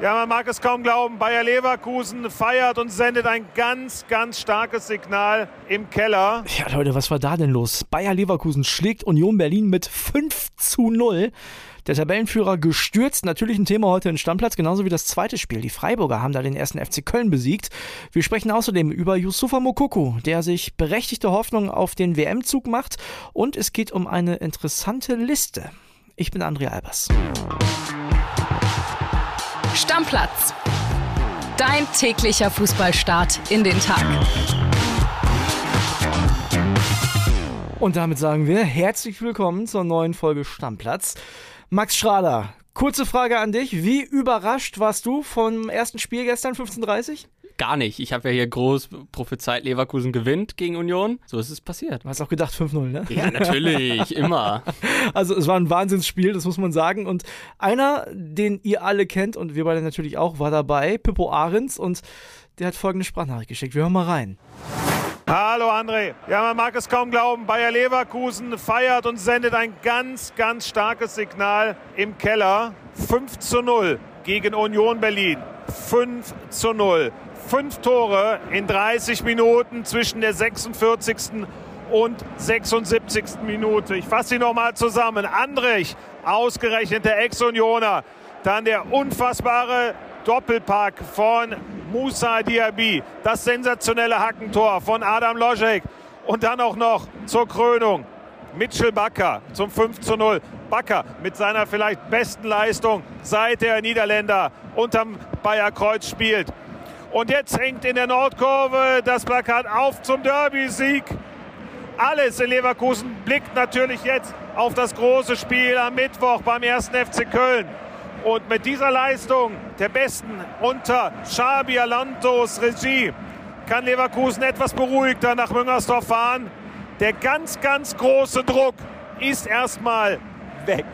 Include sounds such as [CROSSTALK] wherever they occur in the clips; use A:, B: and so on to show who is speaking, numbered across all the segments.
A: Ja, man mag es kaum glauben, Bayer Leverkusen feiert und sendet ein ganz, ganz starkes Signal im Keller.
B: Ja, Leute, was war da denn los? Bayer Leverkusen schlägt Union Berlin mit 5 zu 0. Der Tabellenführer gestürzt, natürlich ein Thema heute in Stammplatz, genauso wie das zweite Spiel. Die Freiburger haben da den ersten FC Köln besiegt. Wir sprechen außerdem über Yusufa Mokoko, der sich berechtigte Hoffnung auf den WM-Zug macht. Und es geht um eine interessante Liste. Ich bin Andrea Albers.
C: Stammplatz. Dein täglicher Fußballstart in den Tag.
B: Und damit sagen wir herzlich willkommen zur neuen Folge Stammplatz. Max Schrader, kurze Frage an dich. Wie überrascht warst du vom ersten Spiel gestern 15.30
D: Gar nicht. Ich habe ja hier groß prophezeit, Leverkusen gewinnt gegen Union. So ist es passiert.
B: Du hast auch gedacht 5-0, ne?
D: Ja, natürlich, immer. [LAUGHS]
B: Also es war ein Wahnsinnsspiel, das muss man sagen. Und einer, den ihr alle kennt und wir beide natürlich auch, war dabei, Pippo Ahrens. Und der hat folgende Sprachnachricht geschickt. Wir hören mal rein.
A: Hallo André. Ja, man mag es kaum glauben, Bayer Leverkusen feiert und sendet ein ganz, ganz starkes Signal im Keller. 5 zu 0 gegen Union Berlin. 5 zu 0. Fünf Tore in 30 Minuten zwischen der 46. und 76. Minute. Ich fasse sie nochmal zusammen. Andrich, ausgerechnet der Ex-Unioner. Dann der unfassbare Doppelpack von Musa Diaby. Das sensationelle Hackentor von Adam Lojek. Und dann auch noch zur Krönung Mitchell Bakker zum 5 zu 0. Bakker mit seiner vielleicht besten Leistung seit der Niederländer unterm Bayer Kreuz spielt. Und jetzt hängt in der Nordkurve das Plakat auf zum Derby-Sieg. Alles in Leverkusen blickt natürlich jetzt auf das große Spiel am Mittwoch beim 1. FC Köln. Und mit dieser Leistung der Besten unter Xabi Alonsos Regie kann Leverkusen etwas beruhigter nach Müngersdorf fahren. Der ganz, ganz große Druck ist erstmal weg.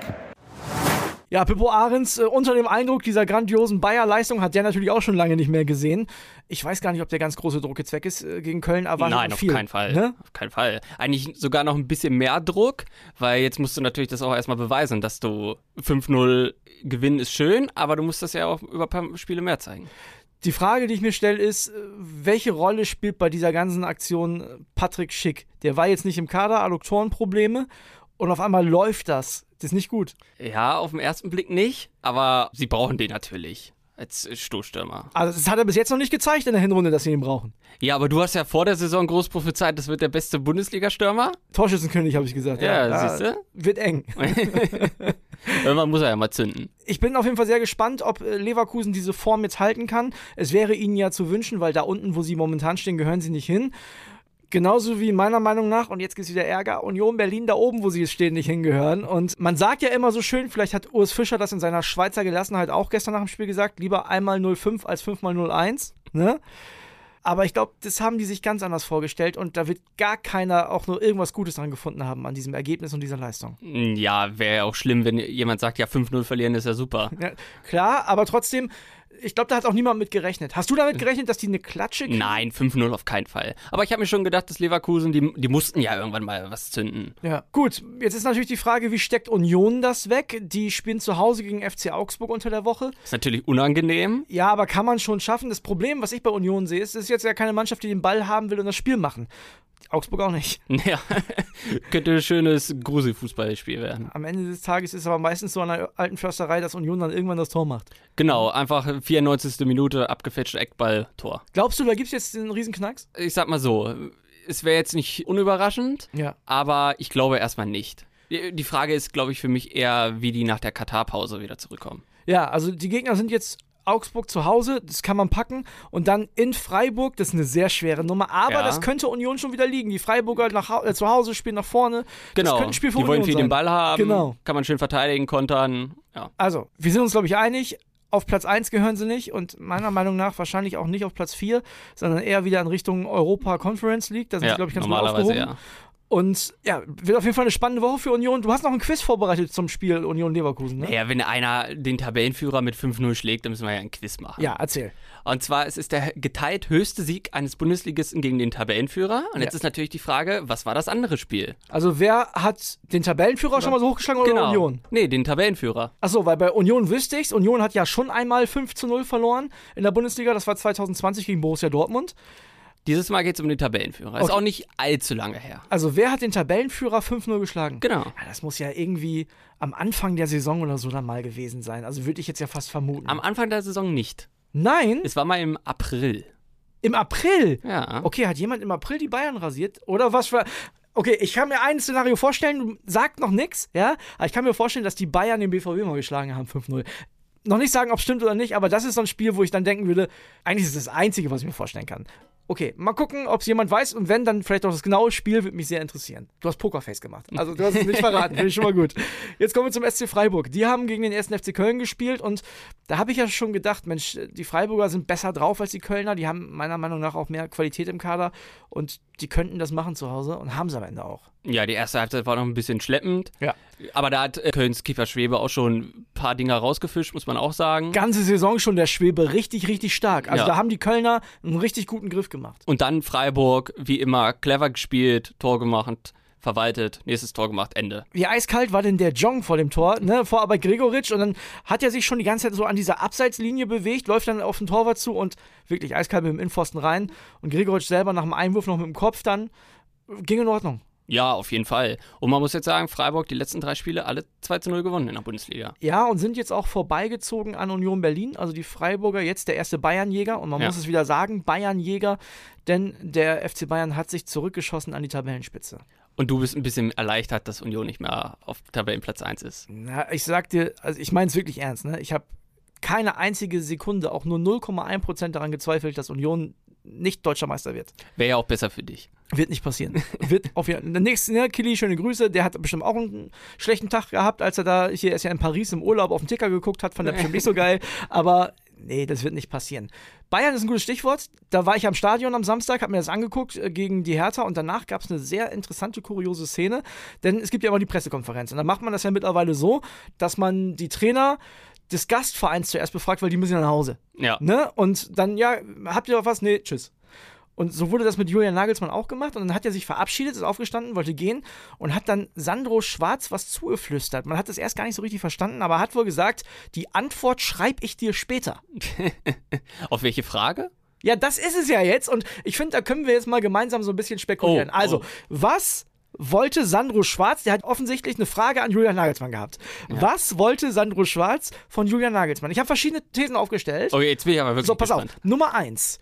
B: Ja, Pippo Ahrens, äh, unter dem Eindruck dieser grandiosen Bayer-Leistung hat der natürlich auch schon lange nicht mehr gesehen. Ich weiß gar nicht, ob der ganz große Druck jetzt weg ist äh, gegen Köln, aber
D: Nein, auf keinen Fall. Ne? Auf keinen Fall. Eigentlich sogar noch ein bisschen mehr Druck, weil jetzt musst du natürlich das auch erstmal beweisen, dass du 5-0 gewinnen ist schön, aber du musst das ja auch über ein paar Spiele mehr zeigen.
B: Die Frage, die ich mir stelle, ist, äh, welche Rolle spielt bei dieser ganzen Aktion Patrick Schick? Der war jetzt nicht im Kader, Adduktorenprobleme und auf einmal läuft das. Das ist nicht gut.
D: Ja, auf den ersten Blick nicht, aber sie brauchen den natürlich als Stoßstürmer.
B: Also das hat er bis jetzt noch nicht gezeigt in der Hinrunde, dass sie ihn brauchen.
D: Ja, aber du hast ja vor der Saison groß prophezeit, das wird der beste Bundesliga-Stürmer.
B: Torschützenkönig, habe ich gesagt.
D: Ja, ja siehst du?
B: Wird eng. [LAUGHS]
D: Irgendwann muss er ja mal zünden.
B: Ich bin auf jeden Fall sehr gespannt, ob äh, Leverkusen diese Form jetzt halten kann. Es wäre ihnen ja zu wünschen, weil da unten, wo sie momentan stehen, gehören sie nicht hin. Genauso wie meiner Meinung nach, und jetzt gibt es wieder Ärger, Union Berlin da oben, wo sie stehen, nicht hingehören. Und man sagt ja immer so schön, vielleicht hat Urs Fischer das in seiner Schweizer Gelassenheit auch gestern nach dem Spiel gesagt, lieber einmal 05 als fünfmal 01. Ne? Aber ich glaube, das haben die sich ganz anders vorgestellt und da wird gar keiner auch nur irgendwas Gutes dran gefunden haben an diesem Ergebnis und dieser Leistung.
D: Ja, wäre ja auch schlimm, wenn jemand sagt, ja, 5-0 verlieren ist ja super. Ja,
B: klar, aber trotzdem, ich glaube, da hat auch niemand mit gerechnet. Hast du damit gerechnet, dass die eine Klatsche kriegen?
D: Nein, 5-0 auf keinen Fall. Aber ich habe mir schon gedacht, dass Leverkusen, die, die mussten ja irgendwann mal was zünden.
B: Ja, gut. Jetzt ist natürlich die Frage, wie steckt Union das weg? Die spielen zu Hause gegen FC Augsburg unter der Woche.
D: Ist natürlich unangenehm.
B: Ja, aber kann man schon schaffen. Das Problem, was ich bei Union sehe, ist, es ist jetzt ja keine Mannschaft, die den Ball haben will und das Spiel machen. Augsburg auch nicht. [LAUGHS]
D: Ja, könnte ein schönes Gruselfußballspiel werden.
B: Am Ende des Tages ist es aber meistens so an der alten Försterei, dass Union dann irgendwann das Tor macht.
D: Genau, einfach 94. Minute abgefälschter Eckball, Tor.
B: Glaubst du, da gibt es jetzt den Riesenknacks?
D: Ich sag mal so, es wäre jetzt nicht unüberraschend, ja. aber ich glaube erstmal nicht. Die Frage ist, glaube ich, für mich eher, wie die nach der Katar-Pause wieder zurückkommen.
B: Ja, also die Gegner sind jetzt Augsburg zu Hause, das kann man packen. Und dann in Freiburg, das ist eine sehr schwere Nummer. Aber ja. das könnte Union schon wieder liegen. Die Freiburger nach, äh, zu Hause spielen nach vorne.
D: Genau. Das könnte ein Spiel für die Union wollen viel sein. den Ball haben. Genau. Kann man schön verteidigen, kontern. Ja.
B: Also, wir sind uns, glaube ich, einig. Auf Platz 1 gehören sie nicht und meiner Meinung nach wahrscheinlich auch nicht auf Platz 4, sondern eher wieder in Richtung Europa Conference League. Da sind ja, sie, glaube ich, ganz gut aufgehoben. Ja. Und ja, wird auf jeden Fall eine spannende Woche für Union. Du hast noch ein Quiz vorbereitet zum Spiel Union Leverkusen, ne?
D: Naja, wenn einer den Tabellenführer mit 5-0 schlägt, dann müssen wir ja ein Quiz machen.
B: Ja, erzähl.
D: Und zwar es ist der geteilt höchste Sieg eines Bundesligisten gegen den Tabellenführer. Und jetzt
B: Ja.
D: ist natürlich die Frage, was war das andere Spiel?
B: Also wer hat den Tabellenführer schon mal so hochgeschlagen oder Union?
D: Nee, den Tabellenführer.
B: Achso, weil bei Union wüsste ich's. Union hat ja schon einmal 5 zu 0 verloren in der Bundesliga. Das war 2020 gegen Borussia Dortmund.
D: Dieses Mal geht es um den Tabellenführer. Ist
B: Okay.
D: auch nicht allzu lange her.
B: Also wer hat den Tabellenführer 5-0 geschlagen?
D: Genau.
B: Ja, das muss ja irgendwie am Anfang der Saison oder so dann mal gewesen sein. Also würde ich jetzt ja fast vermuten.
D: Am Anfang der Saison nicht.
B: Nein,
D: Es war mal im April.
B: im April.
D: Ja.
B: Okay, hat jemand im April die Bayern rasiert? Oder was für. Okay, ich kann mir ein Szenario vorstellen, sagt noch nichts, ja? Aber ich kann mir vorstellen, dass die Bayern den BVB mal geschlagen haben, 5-0. Noch nicht sagen, ob es stimmt oder nicht, aber das ist so ein Spiel, wo ich dann denken würde, eigentlich ist es das Einzige, was ich mir vorstellen kann. Okay, mal gucken, ob es jemand weiß und wenn, dann vielleicht auch das genaue Spiel, würde mich sehr interessieren. Du hast Pokerface gemacht. Also du hast es nicht verraten, finde ich schon mal gut. Jetzt kommen wir zum SC Freiburg. Die haben gegen den ersten FC Köln gespielt und da habe ich ja schon gedacht, Mensch, die Freiburger sind besser drauf als die Kölner. Die haben meiner Meinung nach auch mehr Qualität im Kader und die könnten das machen zu Hause und haben es am Ende auch.
D: Ja, die erste Halbzeit war noch ein bisschen schleppend.
B: Ja.
D: Aber da hat äh, Kölns Kiefer Schwebe auch schon ein paar Dinger rausgefischt, muss man auch sagen.
B: Ganze Saison schon der Schwebe richtig, richtig stark. Also
D: Ja.
B: da haben die Kölner einen richtig guten Griff gemacht.
D: Und dann Freiburg, wie immer, clever gespielt, Tor gemacht, verwaltet, nächstes Tor gemacht, Ende.
B: Wie eiskalt war denn der Jong vor dem Tor, ne? Vor aber Gregoritsch und dann hat er sich schon die ganze Zeit so an dieser Abseitslinie bewegt, läuft dann auf den Torwart zu und wirklich eiskalt mit dem Innenpfosten rein. Und Gregoritsch selber nach dem Einwurf noch mit dem Kopf dann. Ging in Ordnung.
D: Ja, auf jeden Fall. Und man muss jetzt sagen, Freiburg die letzten drei Spiele alle 2 zu 0 gewonnen in der Bundesliga.
B: Ja, und sind jetzt auch vorbeigezogen an Union Berlin, also die Freiburger, jetzt der erste Bayernjäger. Und man
D: Ja.
B: muss es wieder sagen, Bayernjäger, denn der FC Bayern hat sich zurückgeschossen an die Tabellenspitze.
D: Und du bist ein bisschen erleichtert, dass Union nicht mehr auf Tabellenplatz 1 ist.
B: Na, ich sag dir, also ich meine es wirklich ernst, ne? Ich habe keine einzige Sekunde, auch nur 0,1% daran gezweifelt, dass Union nicht deutscher Meister wird.
D: Wäre ja auch besser für dich.
B: Wird nicht passieren. [LAUGHS] wird auf jeden Der nächste, ne, Kili, schöne Grüße. Der hat bestimmt auch einen schlechten Tag gehabt, als er da, hier er ist ja in Paris im Urlaub auf den Ticker geguckt hat, fand er bestimmt nicht so geil. Aber nee, das wird nicht passieren. Bayern ist ein gutes Stichwort. Da war ich am Stadion am Samstag, habe mir das angeguckt äh, gegen die Hertha und danach gab es eine sehr interessante, kuriose Szene. Denn es gibt ja immer die Pressekonferenz. Und dann macht man das ja mittlerweile so, dass man die Trainer des Gastvereins zuerst befragt, weil die müssen ja nach Hause.
D: Ja.
B: Ne? Und dann, ja, habt ihr noch was? Nee, tschüss. Und so wurde das mit Julian Nagelsmann auch gemacht. Und dann hat er sich verabschiedet, ist aufgestanden, wollte gehen und hat dann Sandro Schwarz was zugeflüstert. Man hat es erst gar nicht so richtig verstanden, aber hat wohl gesagt, die Antwort schreibe ich dir später. [LAUGHS]
D: Auf welche Frage?
B: Ja, das ist es ja jetzt. Und ich finde, da können wir jetzt mal gemeinsam so ein bisschen spekulieren.
D: Oh,
B: also,
D: oh.
B: was wollte Sandro Schwarz? Der hat offensichtlich eine Frage an Julian Nagelsmann gehabt. Was wollte Sandro Schwarz von Julian Nagelsmann? Ich habe verschiedene Thesen aufgestellt.
D: Okay, jetzt bin ich aber wirklich
B: so, pass
D: gespannt.
B: auf. Nummer eins.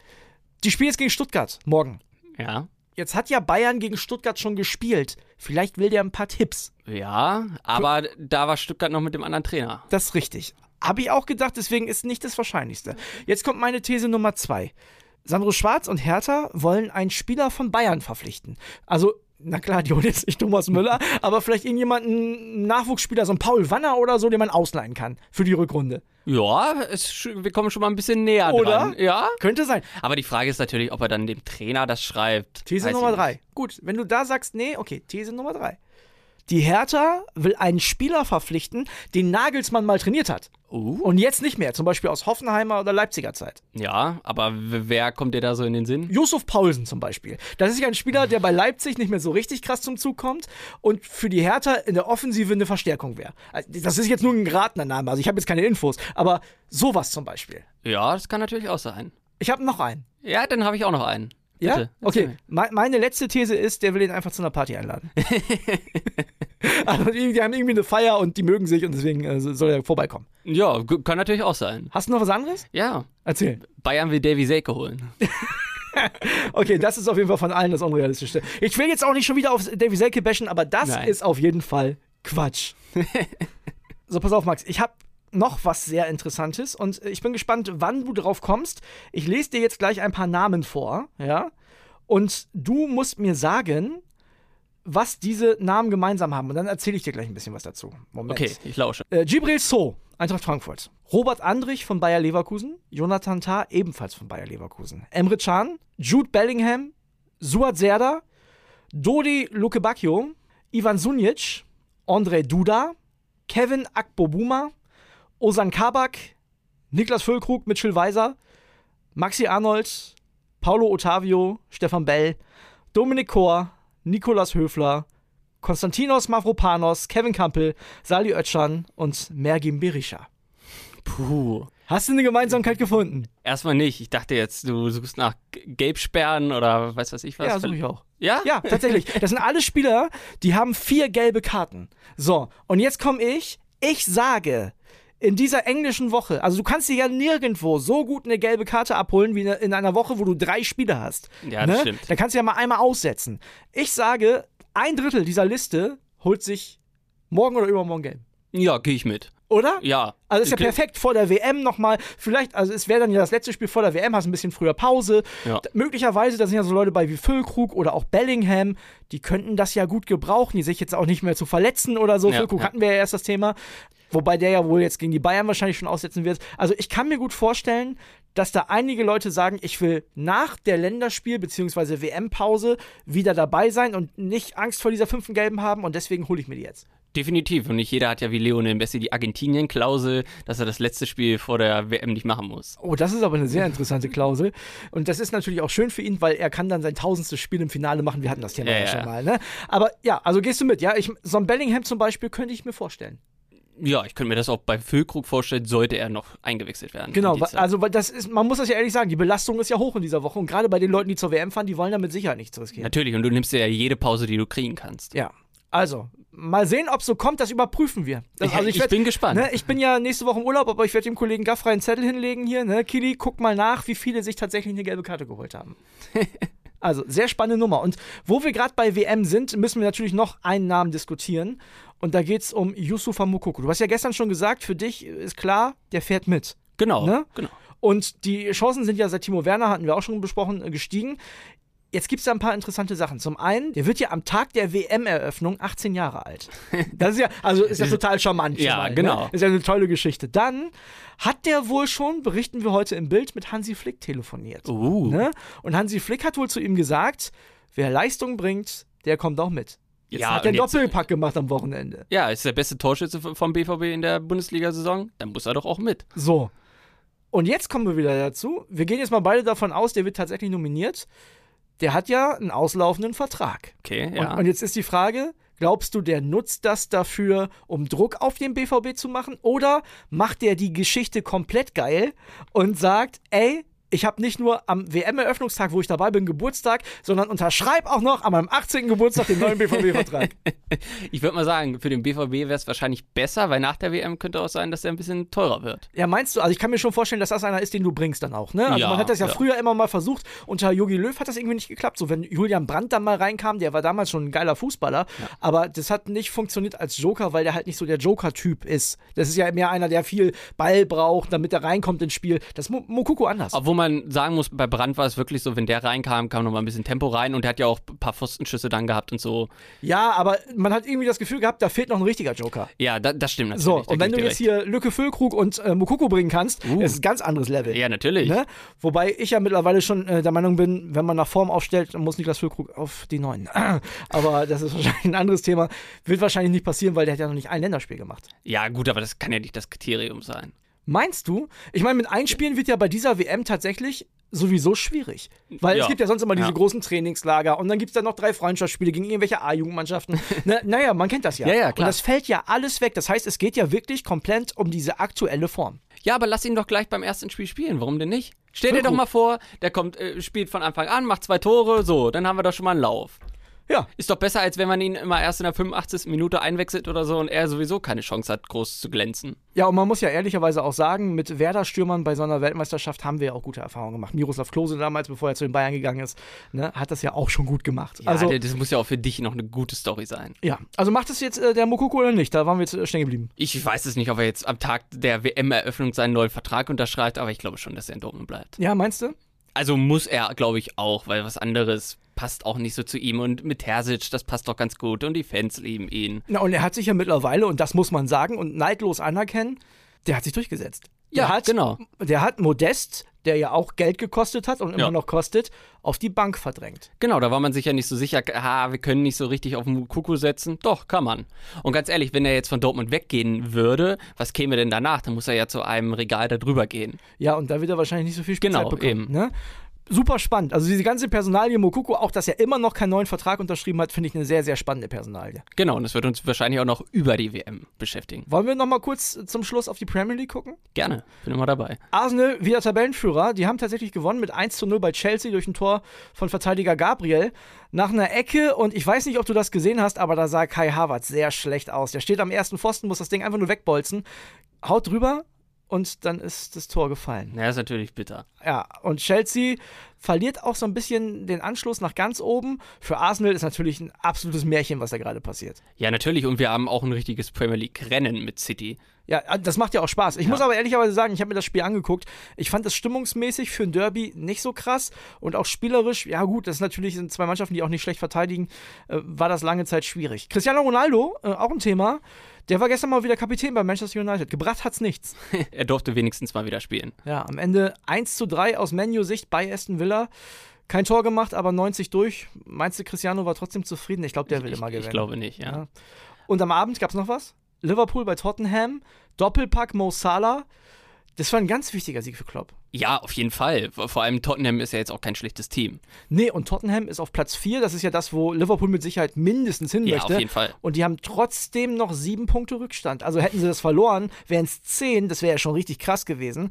B: Die spielen jetzt gegen Stuttgart morgen.
D: Ja.
B: Jetzt hat ja Bayern gegen Stuttgart schon gespielt. Vielleicht will der ein paar Tipps.
D: Ja, aber da war Stuttgart noch mit dem anderen Trainer.
B: Das ist richtig. Habe ich auch gedacht, deswegen ist nicht das Wahrscheinlichste. Jetzt kommt meine These Nummer zwei. Sandro Schwarz und Hertha wollen einen Spieler von Bayern verpflichten. Also, na klar, die holen jetzt nicht Thomas Müller, aber vielleicht irgendjemanden, einen Nachwuchsspieler, so ein Paul Wanner oder so, den man ausleihen kann für die Rückrunde.
D: Ja, es, wir kommen schon mal ein bisschen näher
B: Oder?
D: dran. Ja.
B: Könnte sein.
D: Aber die Frage ist natürlich, ob er dann dem Trainer das schreibt.
B: These Nummer
D: ich
B: drei. Gut, wenn du da sagst, nee, okay, These Nummer drei. Die Hertha will einen Spieler verpflichten, den Nagelsmann mal trainiert hat.
D: Uh.
B: Und jetzt nicht mehr, zum Beispiel aus Hoffenheimer oder Leipziger Zeit.
D: Ja, aber wer kommt dir da so in den Sinn?
B: Yusuf Paulsen zum Beispiel. Das ist ja ein Spieler, der bei Leipzig nicht mehr so richtig krass zum Zug kommt und für die Hertha in der Offensive eine Verstärkung wäre. Das ist jetzt nur ein geratener Name, also ich habe jetzt keine Infos, aber sowas zum Beispiel.
D: Ja, das kann natürlich auch sein.
B: Ich habe noch einen.
D: Ja, dann habe ich auch noch einen.
B: Ja?
D: Bitte.
B: Okay. Me meine letzte These ist, der will ihn einfach zu einer Party einladen. [LAUGHS] [LAUGHS] also die, die haben irgendwie eine Feier und die mögen sich und deswegen äh, soll er vorbeikommen.
D: Ja, kann natürlich auch sein.
B: Hast du noch was anderes?
D: Ja,
B: Erzähl.
D: Bayern will Davy Selke holen. [LAUGHS]
B: Okay, das ist auf jeden Fall von allen das Unrealistischste. Ich will jetzt auch nicht schon wieder auf Davy Selke bashen, aber das
D: Nein.
B: ist auf jeden Fall Quatsch. so, pass auf, Max. Ich habe noch was sehr Interessantes und ich bin gespannt, wann du drauf kommst. Ich lese dir jetzt gleich ein paar Namen vor, ja? Und du musst mir sagen, was diese Namen gemeinsam haben. Und dann erzähle ich dir gleich ein bisschen was dazu. Moment.
D: Okay, ich lausche.
B: Äh, Gibril So, Eintracht Frankfurt. Robert Andrich von Bayer Leverkusen. Jonathan Tah, ebenfalls von Bayer Leverkusen. Emre Can, Jude Bellingham, Suat Serdar, Dodi Lukebakio, Ivan Sunic, André Duda, Kevin Akbobuma, Osan Kabak, Niklas Füllkrug, Mitchell Weiser, Maxi Arnold, Paulo Ottavio, Stefan Bell, Dominik Kor, Nikolas Höfler, Konstantinos Mavropanos, Kevin Kampel, Sali Özcan und Mergim Berisha.
D: Puh.
B: Hast du eine Gemeinsamkeit gefunden?
D: Erstmal nicht. Ich dachte jetzt, du suchst nach Gelbsperren oder weiß was ich was.
B: Ja, suche ich auch.
D: Ja?
B: Ja, tatsächlich. [LAUGHS] Das sind alle Spieler, die haben vier gelbe Karten. So, und jetzt komme ich. Ich sage, in dieser englischen Woche, also du kannst dir ja nirgendwo so gut eine gelbe Karte abholen wie in einer Woche, wo du drei Spiele hast.
D: Ja, das
B: ne?
D: stimmt.
B: Da kannst du ja mal einmal aussetzen. Ich sage, ein Drittel dieser Liste holt sich morgen oder übermorgen gelb.
D: Ja, gehe ich mit.
B: Oder?
D: Ja.
B: Also ist ja perfekt vor der WM nochmal. Vielleicht, also es wäre dann ja das letzte Spiel vor der WM, hast ein bisschen früher Pause.
D: Ja.
B: Möglicherweise, da sind ja so Leute bei wie Füllkrug oder auch Bellingham, die könnten das ja gut gebrauchen, die sich jetzt auch nicht mehr zu verletzen oder so.
D: Ja,
B: Füllkrug
D: ja.
B: hatten wir ja erst das Thema. Wobei der ja wohl jetzt gegen die Bayern wahrscheinlich schon aussetzen wird. Also ich kann mir gut vorstellen, dass da einige Leute sagen, ich will nach der Länderspiel- bzw. WM-Pause wieder dabei sein und nicht Angst vor dieser fünften Gelben haben und deswegen hole ich mir die jetzt.
D: Definitiv. Und nicht jeder hat ja wie Lionel Messi die Argentinien-Klausel, dass er das letzte Spiel vor der WM nicht machen muss.
B: Oh, das ist aber eine sehr interessante Klausel. Und das ist natürlich auch schön für ihn, weil er kann dann sein tausendstes Spiel im Finale machen. Wir hatten das Thema
D: Ja,
B: ja, schon mal. Ne? Aber ja, also gehst du mit. Ja, ich, so ein Bellingham zum Beispiel könnte ich mir vorstellen.
D: Ja, ich könnte mir das auch bei Füllkrug vorstellen, sollte er noch eingewechselt werden.
B: Genau, also weil das ist, man muss das ja ehrlich sagen, die Belastung ist ja hoch in dieser Woche. Und gerade bei den Leuten, die zur WM fahren, die wollen damit sicher nichts riskieren.
D: Natürlich, und du nimmst ja jede Pause, die du kriegen kannst.
B: Ja. Also, mal sehen, ob es so kommt, das überprüfen wir. Das, also
D: ich
B: werd-
D: bin gespannt.
B: Ne, ich bin ja nächste Woche im Urlaub, aber ich werde dem Kollegen Gaffrey einen Zettel hinlegen hier. Ne? Kili, guck mal nach, wie viele sich tatsächlich eine gelbe Karte geholt haben. [LAUGHS] also, sehr spannende Nummer. Und wo wir gerade bei WM sind, müssen wir natürlich noch einen Namen diskutieren. Und da geht es um Yusufa Mukoko. Du hast ja gestern schon gesagt, für dich ist klar, der fährt mit.
D: Genau,
B: Ne?
D: genau.
B: Und die Chancen sind ja seit Timo Werner, hatten wir auch schon besprochen, gestiegen. Jetzt gibt es da ein paar interessante Sachen. Zum einen, der wird ja am Tag der WM-Eröffnung 18 Jahre alt. Das ist ja, also ist ja [LAUGHS] total charmant.
D: Ja,
B: mal,
D: genau.
B: Ne? Ist ja eine tolle Geschichte. Dann hat der wohl schon, berichten wir heute im Bild, mit Hansi Flick telefoniert.
D: Uh.
B: Ne? Und Hansi Flick hat wohl zu ihm gesagt, wer Leistung bringt, der kommt auch mit. Jetzt
D: Ja,
B: hat er einen Doppelpack gemacht am Wochenende.
D: Ja, ist der beste Torschütze vom BVB in der Bundesliga-Saison, dann muss er doch auch mit.
B: So. Und jetzt kommen wir wieder dazu. Wir gehen jetzt mal beide davon aus, der wird tatsächlich nominiert. Der hat ja einen auslaufenden Vertrag.
D: Okay, ja.
B: Und, und jetzt ist die Frage, glaubst du, der nutzt das dafür, um Druck auf den BVB zu machen? Oder macht der die Geschichte komplett geil und sagt, ey, ich habe nicht nur am WM-Eröffnungstag, wo ich dabei bin, Geburtstag, sondern unterschreib auch noch an meinem 18. Geburtstag den neuen BVB-Vertrag. [LAUGHS]
D: ich würde mal sagen, für den BVB wäre es wahrscheinlich besser, weil nach der WM könnte auch sein, dass er ein bisschen teurer wird.
B: Ja, meinst du? Also ich kann mir schon vorstellen, dass das einer ist, den du bringst dann auch, ne? Also
D: Ja,
B: man hat das ja,
D: ja.
B: früher immer mal versucht. Unter Jogi Löw hat das irgendwie nicht geklappt. So, wenn Julian Brandt dann mal reinkam, der war damals schon ein geiler Fußballer, aber das hat nicht funktioniert als Joker, weil der halt nicht so der Joker-Typ ist. Das ist ja mehr einer, der viel Ball braucht, damit er reinkommt ins Spiel. Das ist Mo- Mokoko anders.
D: Obwohl man sagen muss, bei Brandt war es wirklich so, wenn der reinkam, kam noch mal ein bisschen Tempo rein und der hat ja auch ein paar Pfostenschüsse dann gehabt und so.
B: Ja, aber man hat irgendwie das Gefühl gehabt, da fehlt noch ein richtiger Joker.
D: Ja, da, das stimmt natürlich.
B: So, und wenn du jetzt
D: dir
B: hier Lücke Füllkrug und äh, Mokoko bringen kannst,
D: Uh.
B: ist ein ganz anderes Level.
D: recht. Ja, natürlich.
B: Ne? Wobei ich ja mittlerweile schon äh, der Meinung bin, wenn man nach Form aufstellt, dann muss Niklas Füllkrug auf die Neuen. [CLEARS THROAT] Aber das ist wahrscheinlich ein anderes Thema. Wird wahrscheinlich nicht passieren, weil der hat ja noch nicht ein Länderspiel gemacht.
D: Ja, gut, aber das kann ja nicht das Kriterium sein.
B: Meinst du? Ich meine, mit Einspielen wird ja bei dieser WM tatsächlich sowieso schwierig. Weil
D: Ja.
B: es gibt ja sonst immer diese
D: Ja.
B: großen Trainingslager und dann gibt es dann noch drei Freundschaftsspiele gegen irgendwelche A-Jugendmannschaften. [LAUGHS] Na, naja, man kennt das ja.
D: Ja, ja,
B: Und
D: klar.
B: das fällt ja alles weg. Das heißt, es geht ja wirklich komplett um diese aktuelle Form.
D: Ja, aber lass ihn doch gleich beim ersten Spiel spielen. Warum denn nicht? Stell dir doch mal vor, der kommt, äh, spielt von Anfang an, macht zwei Tore, so, dann haben wir doch schon mal einen Lauf.
B: Ja,
D: Ist doch besser, als wenn man ihn immer erst in der 85. Minute einwechselt oder so und er sowieso keine Chance hat, groß zu glänzen.
B: Ja, und man muss ja ehrlicherweise auch sagen, mit Werder-Stürmern bei so einer Weltmeisterschaft haben wir ja auch gute Erfahrungen gemacht. Miroslav Klose damals, bevor er zu den Bayern gegangen ist, ne, hat das ja auch schon gut gemacht.
D: Ja,
B: also,
D: das muss ja auch für dich noch eine gute Story sein.
B: ja. also macht es jetzt äh, der Mokoko oder nicht? Da waren wir jetzt äh, stehen geblieben.
D: Ich weiß es nicht, ob er jetzt am Tag der WM-Eröffnung seinen neuen Vertrag unterschreibt, aber ich glaube schon, dass er in Dortmund bleibt.
B: Ja, meinst du?
D: Also muss er, glaube ich, auch, weil was anderes passt auch nicht so zu ihm. Und mit Terzic, das passt doch ganz gut und die Fans lieben ihn.
B: Na, und er hat sich ja mittlerweile, und das muss man sagen und neidlos anerkennen, der hat sich durchgesetzt.
D: Ja,
B: der hat,
D: genau.
B: Der hat Modest der ja auch Geld gekostet hat und immer
D: Ja.
B: noch kostet, auf die Bank verdrängt.
D: Genau, da war man sich ja nicht so sicher, ah, wir können nicht so richtig auf den Kuckuck setzen. Doch, kann man. Und ganz ehrlich, wenn er jetzt von Dortmund weggehen würde, was käme denn danach? Dann muss er ja zu einem Regal da drüber gehen.
B: Ja, und da wird er wahrscheinlich nicht so viel Spielzeit
D: Genau,
B: bekommen.
D: eben.
B: Ne? Super spannend. Also diese ganze Personalie Mokoko, auch dass er immer noch keinen neuen Vertrag unterschrieben hat, finde ich eine sehr, sehr spannende Personalie.
D: Genau, und das wird uns wahrscheinlich auch noch über die WM beschäftigen.
B: Wollen wir noch mal kurz zum Schluss auf die Premier League gucken?
D: Gerne, bin immer dabei.
B: Arsenal wieder Tabellenführer. Die haben tatsächlich gewonnen mit 1 zu 0 bei Chelsea durch ein Tor von Verteidiger Gabriel. Nach einer Ecke, und ich weiß nicht, ob du das gesehen hast, aber da sah Kai Havertz sehr schlecht aus. Der steht am ersten Pfosten, muss das Ding einfach nur wegbolzen, haut drüber und dann ist das Tor gefallen.
D: Ja, ist natürlich bitter.
B: Ja, und Chelsea verliert auch so ein bisschen den Anschluss nach ganz oben. Für Arsenal ist natürlich ein absolutes Märchen, was da gerade passiert.
D: Ja, natürlich, und wir haben auch ein richtiges Premier League-Rennen mit City.
B: Ja, das macht ja auch Spaß. Ich muss aber ehrlicherweise sagen, ich habe mir das Spiel angeguckt. Ich fand es stimmungsmäßig für ein Derby nicht so krass und auch spielerisch, ja gut, das ist natürlich sind zwei Mannschaften, die auch nicht schlecht verteidigen, äh, war das lange Zeit schwierig. Cristiano Ronaldo, äh, auch ein Thema, der war gestern mal wieder Kapitän bei Manchester United. Gebracht hat's nichts. [LAUGHS]
D: er durfte wenigstens mal wieder spielen.
B: Ja, am Ende 1 zu 3 aus Menu-Sicht bei Aston Villa. Kein Tor gemacht, aber 90 durch. Meinst du, Cristiano war trotzdem zufrieden? Ich glaube, der will
D: ich,
B: immer gewinnen.
D: ich glaube nicht, ja.
B: Ja. Und am Abend gab es noch was? Liverpool bei Tottenham, Doppelpack Mo Salah. Das war ein ganz wichtiger Sieg für Klopp.
D: Ja, auf jeden Fall. Vor allem Tottenham ist ja jetzt auch kein schlechtes Team.
B: Nee, und Tottenham ist auf Platz 4. Das ist ja das, wo Liverpool mit Sicherheit mindestens hin
D: Ja,
B: möchte.
D: auf jeden Fall.
B: Und die haben trotzdem noch sieben Punkte Rückstand. Also hätten sie das verloren, wären es zehn. Das wäre ja schon richtig krass gewesen.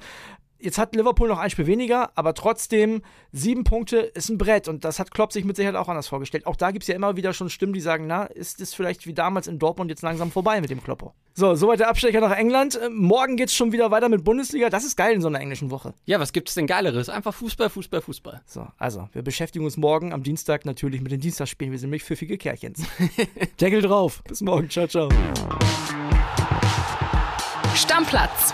B: Jetzt hat Liverpool noch ein Spiel weniger, aber trotzdem sieben Punkte ist ein Brett. Und das hat Klopp sich mit Sicherheit auch anders vorgestellt. Auch da gibt es ja immer wieder schon Stimmen, die sagen, na, ist es vielleicht wie damals in Dortmund jetzt langsam vorbei mit dem Kloppo. So, soweit der Abstecher nach England. Äh, Morgen geht's schon wieder weiter mit Bundesliga. Das ist geil in so einer englischen Woche.
D: Ja, was gibt es denn Geileres? Einfach Fußball, Fußball, Fußball.
B: So, also, wir beschäftigen uns morgen am Dienstag natürlich mit den Dienstagsspielen. Wir sind nämlich pfiffige Kerlchens. [LAUGHS] Deckel drauf. Bis morgen. Ciao, ciao.
C: Stammplatz.